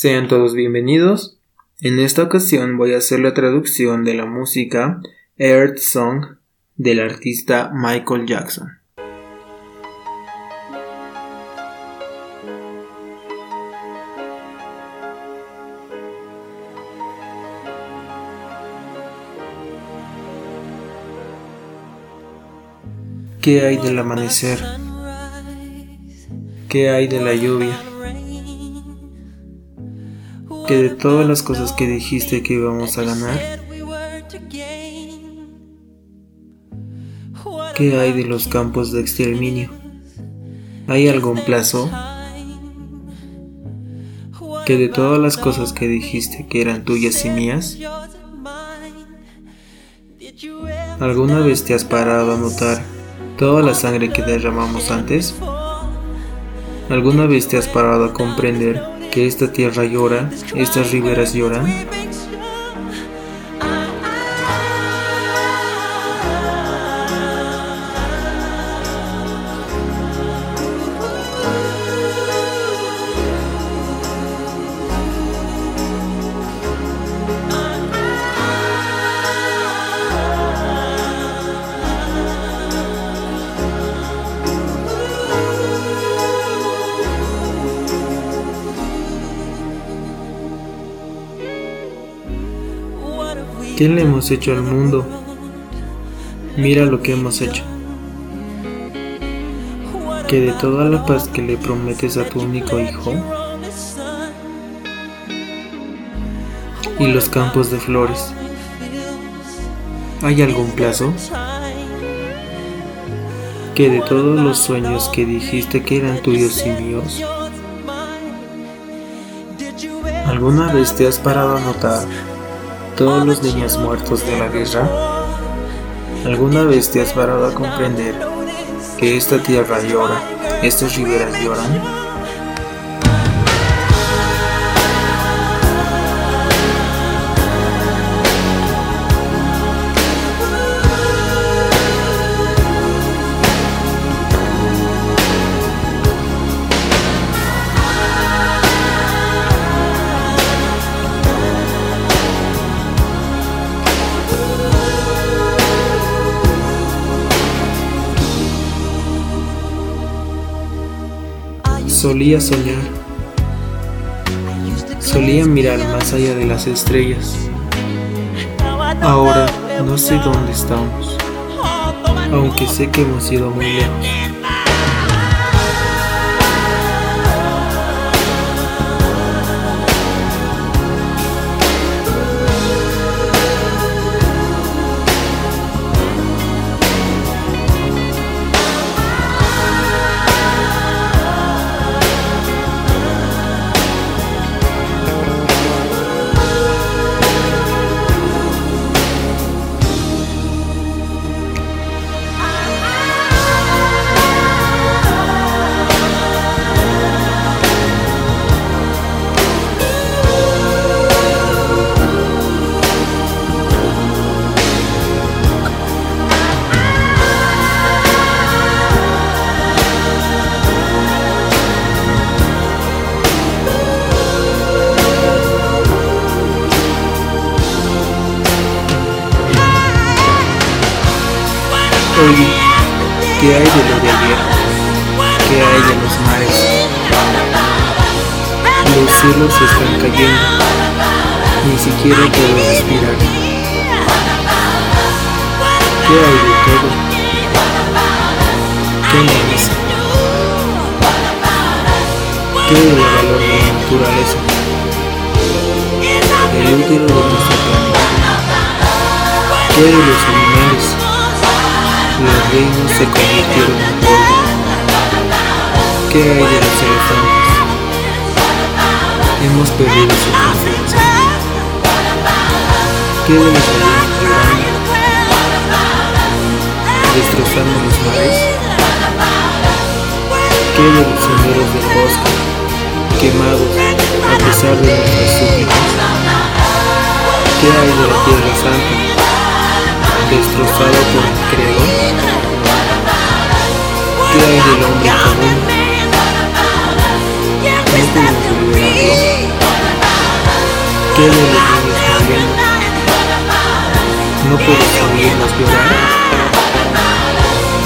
Sean todos bienvenidos. En esta ocasión voy a hacer la traducción de la música Earth Song del artista Michael Jackson. ¿Qué hay del amanecer? ¿Qué hay de la lluvia? Que de todas las cosas que dijiste que íbamos a ganar, ¿qué hay de los campos de exterminio? ¿Hay algún plazo? Que de todas las cosas que dijiste que eran tuyas y mías, ¿alguna vez te has parado a notar toda la sangre que derramamos antes? ¿Alguna vez te has parado a comprender que esta tierra llora, estas riberas lloran. ¿Qué le hemos hecho al mundo? Mira lo que hemos hecho. Que de toda la paz que le prometes a tu único hijo y los campos de flores, ¿hay algún plazo? Que de todos los sueños que dijiste que eran tuyos y míos, ¿alguna vez te has parado a notar todos los niños muertos de la guerra? ¿Alguna vez te has parado a comprender que esta tierra llora, estas riberas lloran? Solía soñar. Solía mirar más allá de las estrellas. Ahora no sé dónde estamos, aunque sé que hemos ido muy lejos. Oye, ¿qué hay de lo de ayer? ¿Qué hay de los mares? Los cielos están cayendo, ni siquiera puedo respirar. ¿Qué hay de todo? ¿Qué merece? ¿Qué hay del valor de la naturaleza? El útero de nuestro planeta. ¿Qué de los animales? Los reinos se convirtieron en polvo. ¿Qué hay de los elefantes? Hemos perdido su confianza. ¿Qué de los? Destrozando los mares. ¿Qué de los senderos del bosque? Quemados a pesar de nuestras súplicas. ¿Qué hay de la tierra santa? destrozado por el creador? ¿Qué hay del hombre común? ¿No? ¿Qué los? ¿No puedes?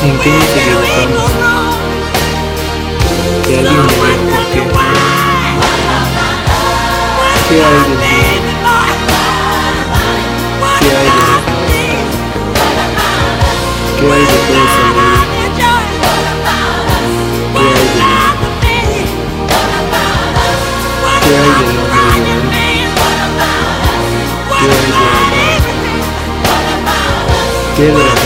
¿En qué nos equivocamos? Que alguien me diga por qué. ¿Qué hay hay de los ¿Qué hay ¿Qué hay